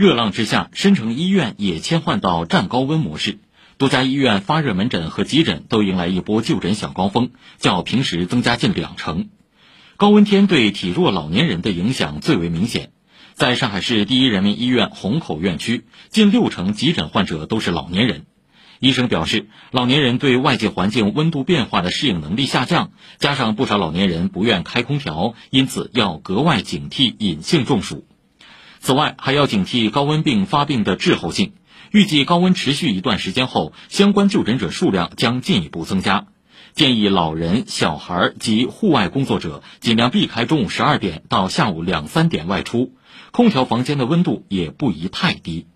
热浪之下，深城医院也切换到战高温模式，多家医院发热门诊和急诊都迎来一波就诊小高峰，较平时增加近两成。高温天对体弱老年人的影响最为明显。在上海市第一人民医院虹口院区，近六成急诊患者都是老年人。医生表示，老年人对外界环境温度变化的适应能力下降，加上不少老年人不愿开空调，因此要格外警惕隐性中暑。此外，还要警惕高温病发病的滞后性。预计高温持续一段时间后，相关就诊者数量将进一步增加。建议老人、小孩及户外工作者尽量避开中午十二点到下午两三点外出，空调房间的温度也不宜太低。